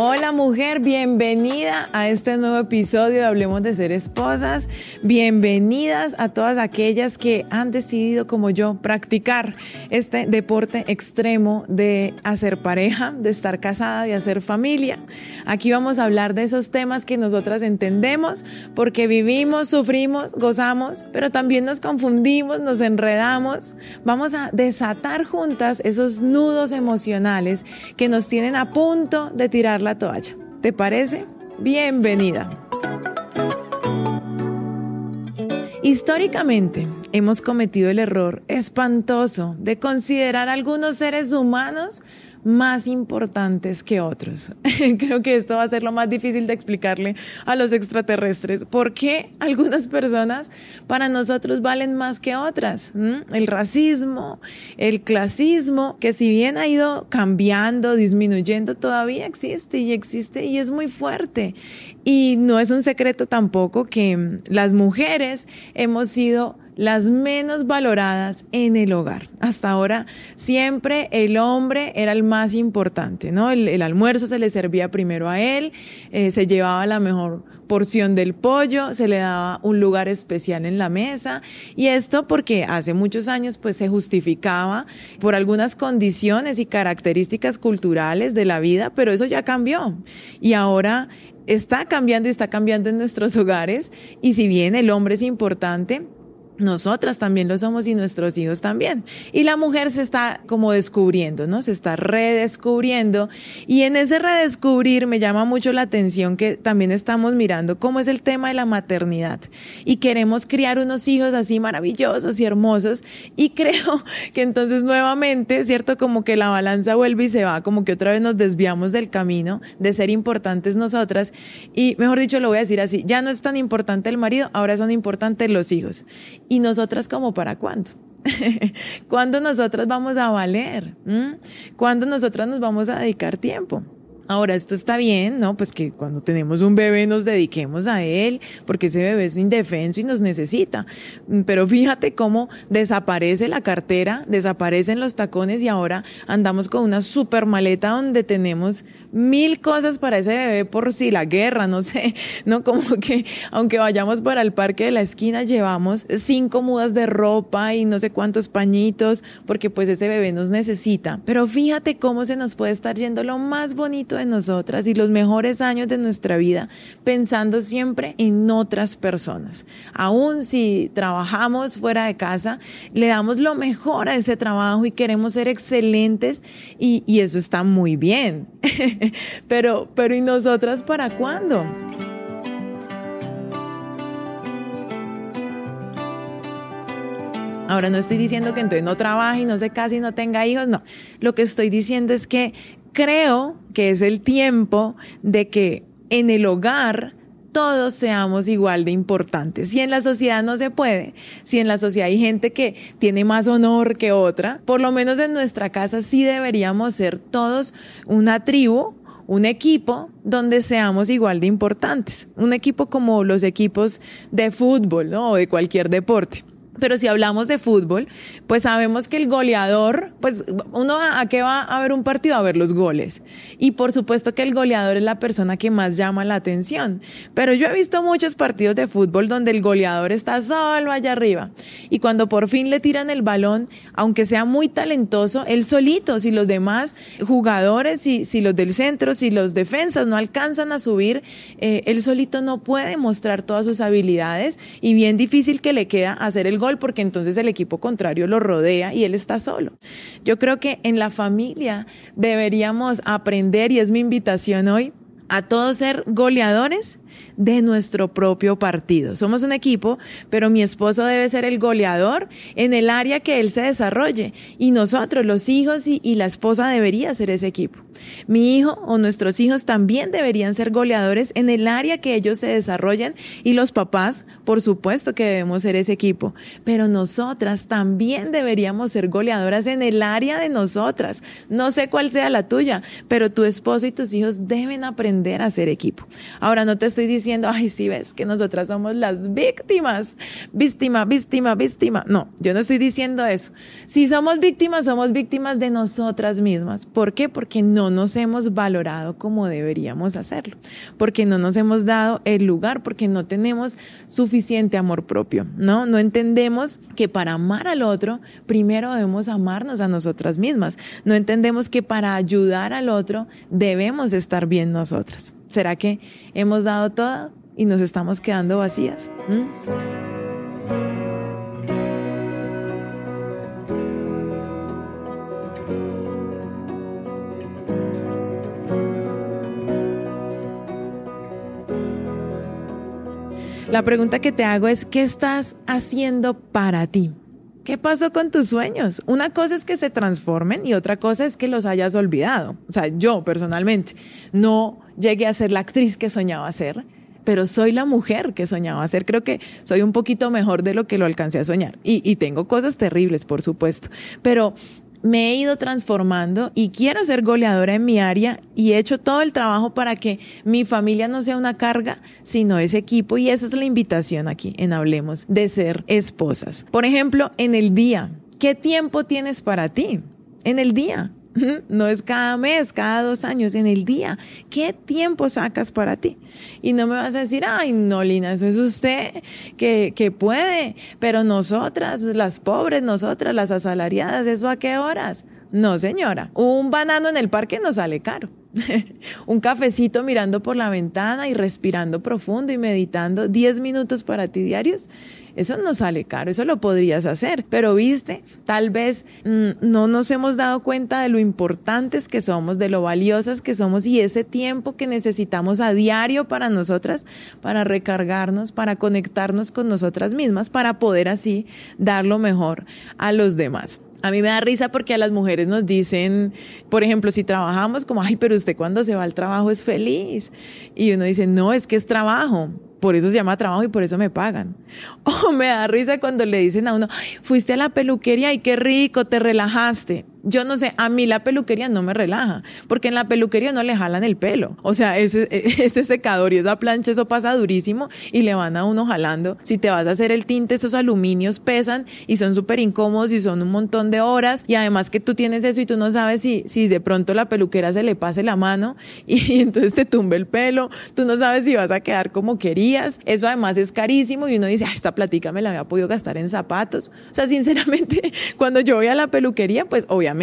Hola mujer, bienvenida a este nuevo episodio Hablemos de Ser Esposas. Bienvenidas a todas aquellas que han decidido, como yo, practicar este deporte extremo de hacer pareja, de estar casada, de hacer familia. Aquí vamos a hablar de esos temas que nosotras entendemos porque vivimos, sufrimos, gozamos, pero también nos confundimos, nos enredamos. Vamos a desatar juntas esos nudos emocionales que nos tienen a punto de tirar la toalla. ¿Te parece? Bienvenida. Históricamente hemos cometido el error espantoso de considerar a algunos seres humanos más importantes que otros. Creo que esto va a ser lo más difícil de explicarle a los extraterrestres. ¿Por qué algunas personas para nosotros valen más que otras? ¿Mm? El racismo, el clasismo, que si bien ha ido cambiando, disminuyendo, todavía existe y existe y es muy fuerte. Y no es un secreto tampoco que las mujeres hemos sido las menos valoradas en el hogar. Hasta ahora siempre el hombre era el más importante, ¿no? El, almuerzo se le servía primero a él, eh, se llevaba la mejor porción del pollo, se le daba un lugar especial en la mesa y esto porque hace muchos años pues se justificaba por algunas condiciones y características culturales de la vida, pero eso ya cambió y ahora está cambiando y está cambiando en nuestros hogares y si bien el hombre es importante, nosotras también lo somos y nuestros hijos también. Y la mujer se está como descubriendo, ¿no? Se está redescubriendo. Y en ese redescubrir me llama mucho la atención que también estamos mirando cómo es el tema de la maternidad. Y queremos criar unos hijos así maravillosos y hermosos. Y creo que entonces nuevamente, ¿cierto? Como que la balanza vuelve y se va, como que otra vez nos desviamos del camino de ser importantes nosotras. Y mejor dicho, lo voy a decir así, ya no es tan importante el marido, ahora son importantes los hijos. ¿Y nosotras como para cuándo? ¿Cuándo nosotras vamos a valer? ¿Mm? ¿Cuándo nosotras nos vamos a dedicar tiempo? Ahora, esto está bien, ¿no? Pues que cuando tenemos un bebé nos dediquemos a él, porque ese bebé es indefenso y nos necesita. Mm, pero fíjate cómo desaparece la cartera, desaparecen los tacones y ahora andamos con una super maleta donde tenemos mil cosas para ese bebé por si la guerra, no sé, ¿no? Como que aunque vayamos para el parque de la esquina llevamos cinco mudas de ropa y no sé cuántos pañitos, porque pues ese bebé nos necesita. Pero fíjate cómo se nos puede estar yendo lo más bonito de nosotras y los mejores años de nuestra vida pensando siempre en otras personas. Aún si trabajamos fuera de casa, le damos lo mejor a ese trabajo y queremos ser excelentes y, y eso está muy bien. pero, pero ¿y nosotras para cuándo? Ahora no estoy diciendo que entonces no trabaje y no se case y no tenga hijos, no. Lo que estoy diciendo es que creo que es el tiempo de que en el hogar todos seamos igual de importantes. Si en la sociedad no se puede, si en la sociedad hay gente que tiene más honor que otra, por lo menos en nuestra casa sí deberíamos ser todos una tribu un equipo donde seamos igual de importantes. Un equipo como los equipos de fútbol o de cualquier deporte. Pero si hablamos de fútbol, pues sabemos que el goleador, pues uno a, qué va a ver un partido a ver los goles. Y por supuesto que el goleador es la persona que más llama la atención. Pero yo he visto muchos partidos de fútbol donde el goleador está solo allá arriba. Y cuando por fin le tiran el balón, aunque sea muy talentoso, él solito, si los demás jugadores, si, si los del centro, si los defensas no alcanzan a subir, eh, él solito no puede mostrar todas sus habilidades y bien difícil que le queda hacer el gol porque entonces el equipo contrario lo rodea y él está solo. Yo creo que en la familia deberíamos aprender, y es mi invitación hoy, a todos ser goleadores de nuestro propio partido. Somos un equipo, pero mi esposo debe ser el goleador en el área que él se desarrolle y nosotros, los hijos y, la esposa debería ser ese equipo. Mi hijo o nuestros hijos también deberían ser goleadores en el área que ellos se desarrollen y los papás, por supuesto que debemos ser ese equipo, pero nosotras también deberíamos ser goleadoras en el área de nosotras. No sé cuál sea la tuya, pero tu esposo y tus hijos deben aprender a ser equipo. Ahora no te estoy diciendo, ay, sí ves que nosotras somos las víctimas, víctima, víctima, víctima. No, yo no estoy diciendo eso. Si somos víctimas, somos víctimas de nosotras mismas. ¿Por qué? Porque no nos hemos valorado como deberíamos hacerlo, porque no nos hemos dado el lugar, porque no tenemos suficiente amor propio, ¿no? No entendemos que para amar al otro, primero debemos amarnos a nosotras mismas. No entendemos que para ayudar al otro debemos estar bien nosotras. ¿Será que hemos dado todo y nos estamos quedando vacías? ¿Mm? La pregunta que te hago es, ¿qué estás haciendo para ti? ¿Qué pasó con tus sueños? Una cosa es que se transformen y otra cosa es que los hayas olvidado. O sea, yo personalmente no llegué a ser la actriz que soñaba ser, pero soy la mujer que soñaba ser. Creo que soy un poquito mejor de lo que lo alcancé a soñar. Y, y tengo cosas terribles, por supuesto. Pero me he ido transformando y quiero ser goleadora en mi área y he hecho todo el trabajo para que mi familia no sea una carga, sino ese equipo y esa es la invitación aquí en Hablemos de ser esposas. Por ejemplo, en el día, ¿qué tiempo tienes para ti? En el día. No es cada mes, cada dos años, en el día. ¿Qué tiempo sacas para ti? Y no me vas a decir, ay, no, Lina, eso es usted que, que puede, pero nosotras, las pobres, nosotras, las asalariadas, ¿eso a qué horas? No, señora. Un banano en el parque no sale caro. un cafecito mirando por la ventana y respirando profundo y meditando 10 minutos para ti diarios, eso no sale caro, eso lo podrías hacer, pero viste, tal vez mm, no nos hemos dado cuenta de lo importantes que somos, de lo valiosas que somos y ese tiempo que necesitamos a diario para nosotras, para recargarnos, para conectarnos con nosotras mismas, para poder así dar lo mejor a los demás. A mí me da risa porque a las mujeres nos dicen, por ejemplo, si trabajamos, como, ay, pero usted cuando se va al trabajo es feliz. Y uno dice, no, es que es trabajo. Por eso se llama trabajo y por eso me pagan. O me da risa cuando le dicen a uno, fuiste a la peluquería y qué rico, te relajaste yo no sé, a mí la peluquería no me relaja, porque en la peluquería no le jalan el pelo. O sea, ese, ese secador y esa plancha, eso pasa durísimo y le van a uno jalando. Si te vas a hacer el tinte, esos aluminios pesan y son súper incómodos y son un montón de horas. Y además que tú tienes eso y tú no sabes si, si de pronto la peluquera se le pase la mano y, entonces te tumbe el pelo. Tú no sabes si vas a quedar como querías. Eso además es carísimo y uno dice, ah, esta platica me la había podido gastar en zapatos. O sea, sinceramente, cuando yo voy a la peluquería, pues obviamente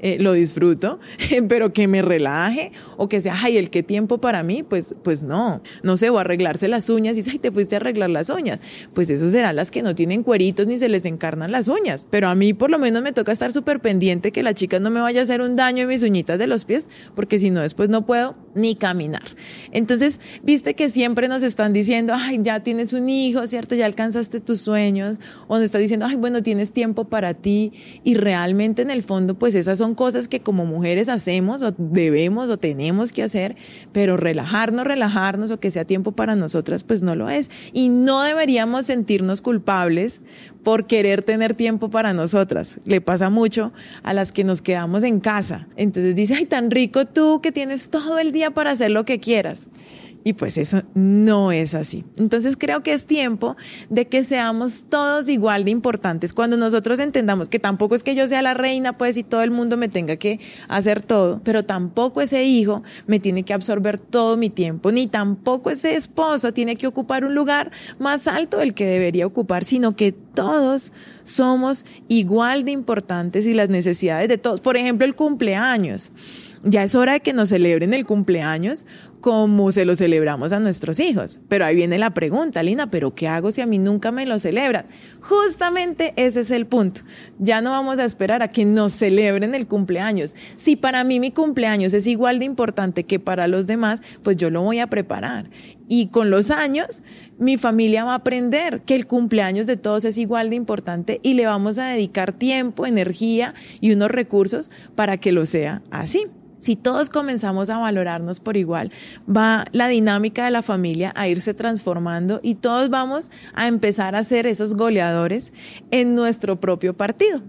eh, lo disfruto, pero que me relaje o que sea, ay, el qué tiempo para mí, pues, pues no. No sé, o arreglarse las uñas y ay, te fuiste a arreglar las uñas. Pues eso serán las que no tienen cueritos ni se les encarnan las uñas. Pero a mí por lo menos me toca estar súper pendiente que la chica no me vaya a hacer un daño en mis uñitas de los pies, porque si no, después no puedo ni caminar. Entonces, viste que siempre nos están diciendo, ay, ya tienes un hijo, ¿cierto? Ya alcanzaste tus sueños. O nos está diciendo, ay, bueno, tienes tiempo para ti. Y realmente en el fondo, pues esas son cosas que como mujeres hacemos o debemos o tenemos que hacer, pero relajarnos, relajarnos o que sea tiempo para nosotras, pues no lo es. Y no deberíamos sentirnos culpables por querer tener tiempo para nosotras. Le pasa mucho a las que nos quedamos en casa. Entonces dice, ay, tan rico tú que tienes todo el día para hacer lo que quieras. Y pues eso no es así. Entonces creo que es tiempo de que seamos todos igual de importantes. Cuando nosotros entendamos que tampoco es que yo sea la reina, pues y todo el mundo me tenga que hacer todo, pero tampoco ese hijo me tiene que absorber todo mi tiempo, ni tampoco ese esposo tiene que ocupar un lugar más alto del que debería ocupar, sino que todos somos igual de importantes y las necesidades de todos. Por ejemplo, el cumpleaños. Ya es hora de que nos celebren el cumpleaños como se lo celebramos a nuestros hijos. Pero ahí viene la pregunta, Lina, ¿pero qué hago si a mí nunca me lo celebran? Justamente ese es el punto. Ya no vamos a esperar a que nos celebren el cumpleaños. Si para mí mi cumpleaños es igual de importante que para los demás, pues yo lo voy a preparar. Y con los años, mi familia va a aprender que el cumpleaños de todos es igual de importante y le vamos a dedicar tiempo, energía y unos recursos para que lo sea así. Si todos comenzamos a valorarnos por igual, va la dinámica de la familia a irse transformando y todos vamos a empezar a ser esos goleadores en nuestro propio partido.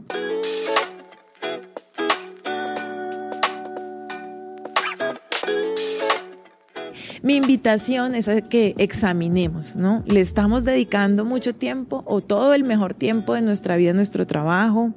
Mi invitación es a que examinemos, ¿no? ¿Le estamos dedicando mucho tiempo o todo el mejor tiempo de nuestra vida, nuestro trabajo,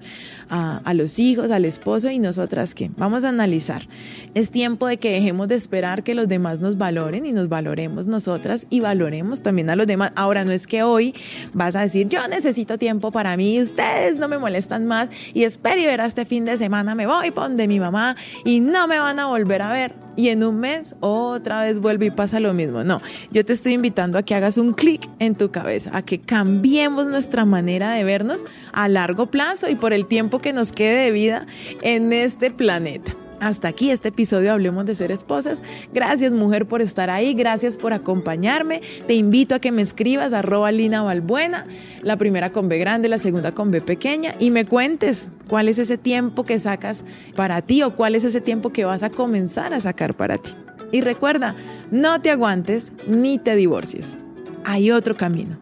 a, los hijos, al esposo y nosotras qué? Vamos a analizar. Es tiempo de que dejemos de esperar que los demás nos valoren y nos valoremos nosotras y valoremos también a los demás. Ahora, no es que hoy vas a decir, yo necesito tiempo para mí, ustedes no me molestan más y espero y verá este fin de semana me voy pon de mi mamá y no me van a volver a ver. Y en un mes otra vez vuelve y pasa lo mismo. No, yo te estoy invitando a que hagas un clic en tu cabeza, a que cambiemos nuestra manera de vernos a largo plazo y por el tiempo que nos quede de vida en este planeta. Hasta aquí este episodio Hablemos de ser esposas. Gracias mujer por estar ahí, gracias por acompañarme. Te invito a que me escribas arroba Lina Valbuena, la primera con B grande, la segunda con B pequeña y me cuentes cuál es ese tiempo que sacas para ti o cuál es ese tiempo que vas a comenzar a sacar para ti. Y recuerda, no te aguantes ni te divorcies. Hay otro camino.